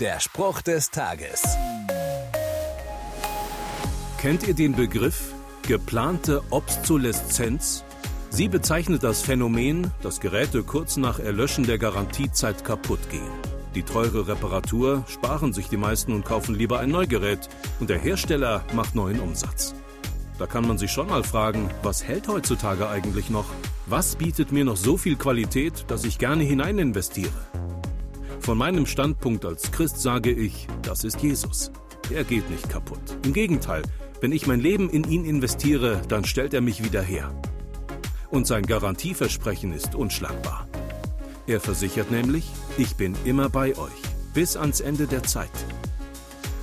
Der Spruch des Tages. Kennt ihr den Begriff geplante Obsoleszenz? Sie bezeichnet das Phänomen, dass Geräte kurz nach Erlöschen der Garantiezeit kaputt gehen. Die teure Reparatur sparen sich die meisten und kaufen lieber ein Neugerät und der Hersteller macht neuen Umsatz. Da kann man sich schon mal fragen, was hält heutzutage eigentlich noch? Was bietet mir noch so viel Qualität, dass ich gerne hinein investiere? Von meinem Standpunkt als Christ sage ich, das ist Jesus. Er geht nicht kaputt. Im Gegenteil, wenn ich mein Leben in ihn investiere, dann stellt er mich wieder her. Und sein Garantieversprechen ist unschlagbar. Er versichert nämlich, ich bin immer bei euch, bis ans Ende der Zeit.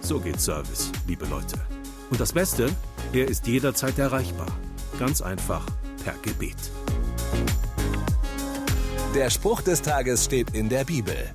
So geht Service, liebe Leute. Und das Beste, er ist jederzeit erreichbar. Ganz einfach per Gebet. Der Spruch des Tages steht in der Bibel.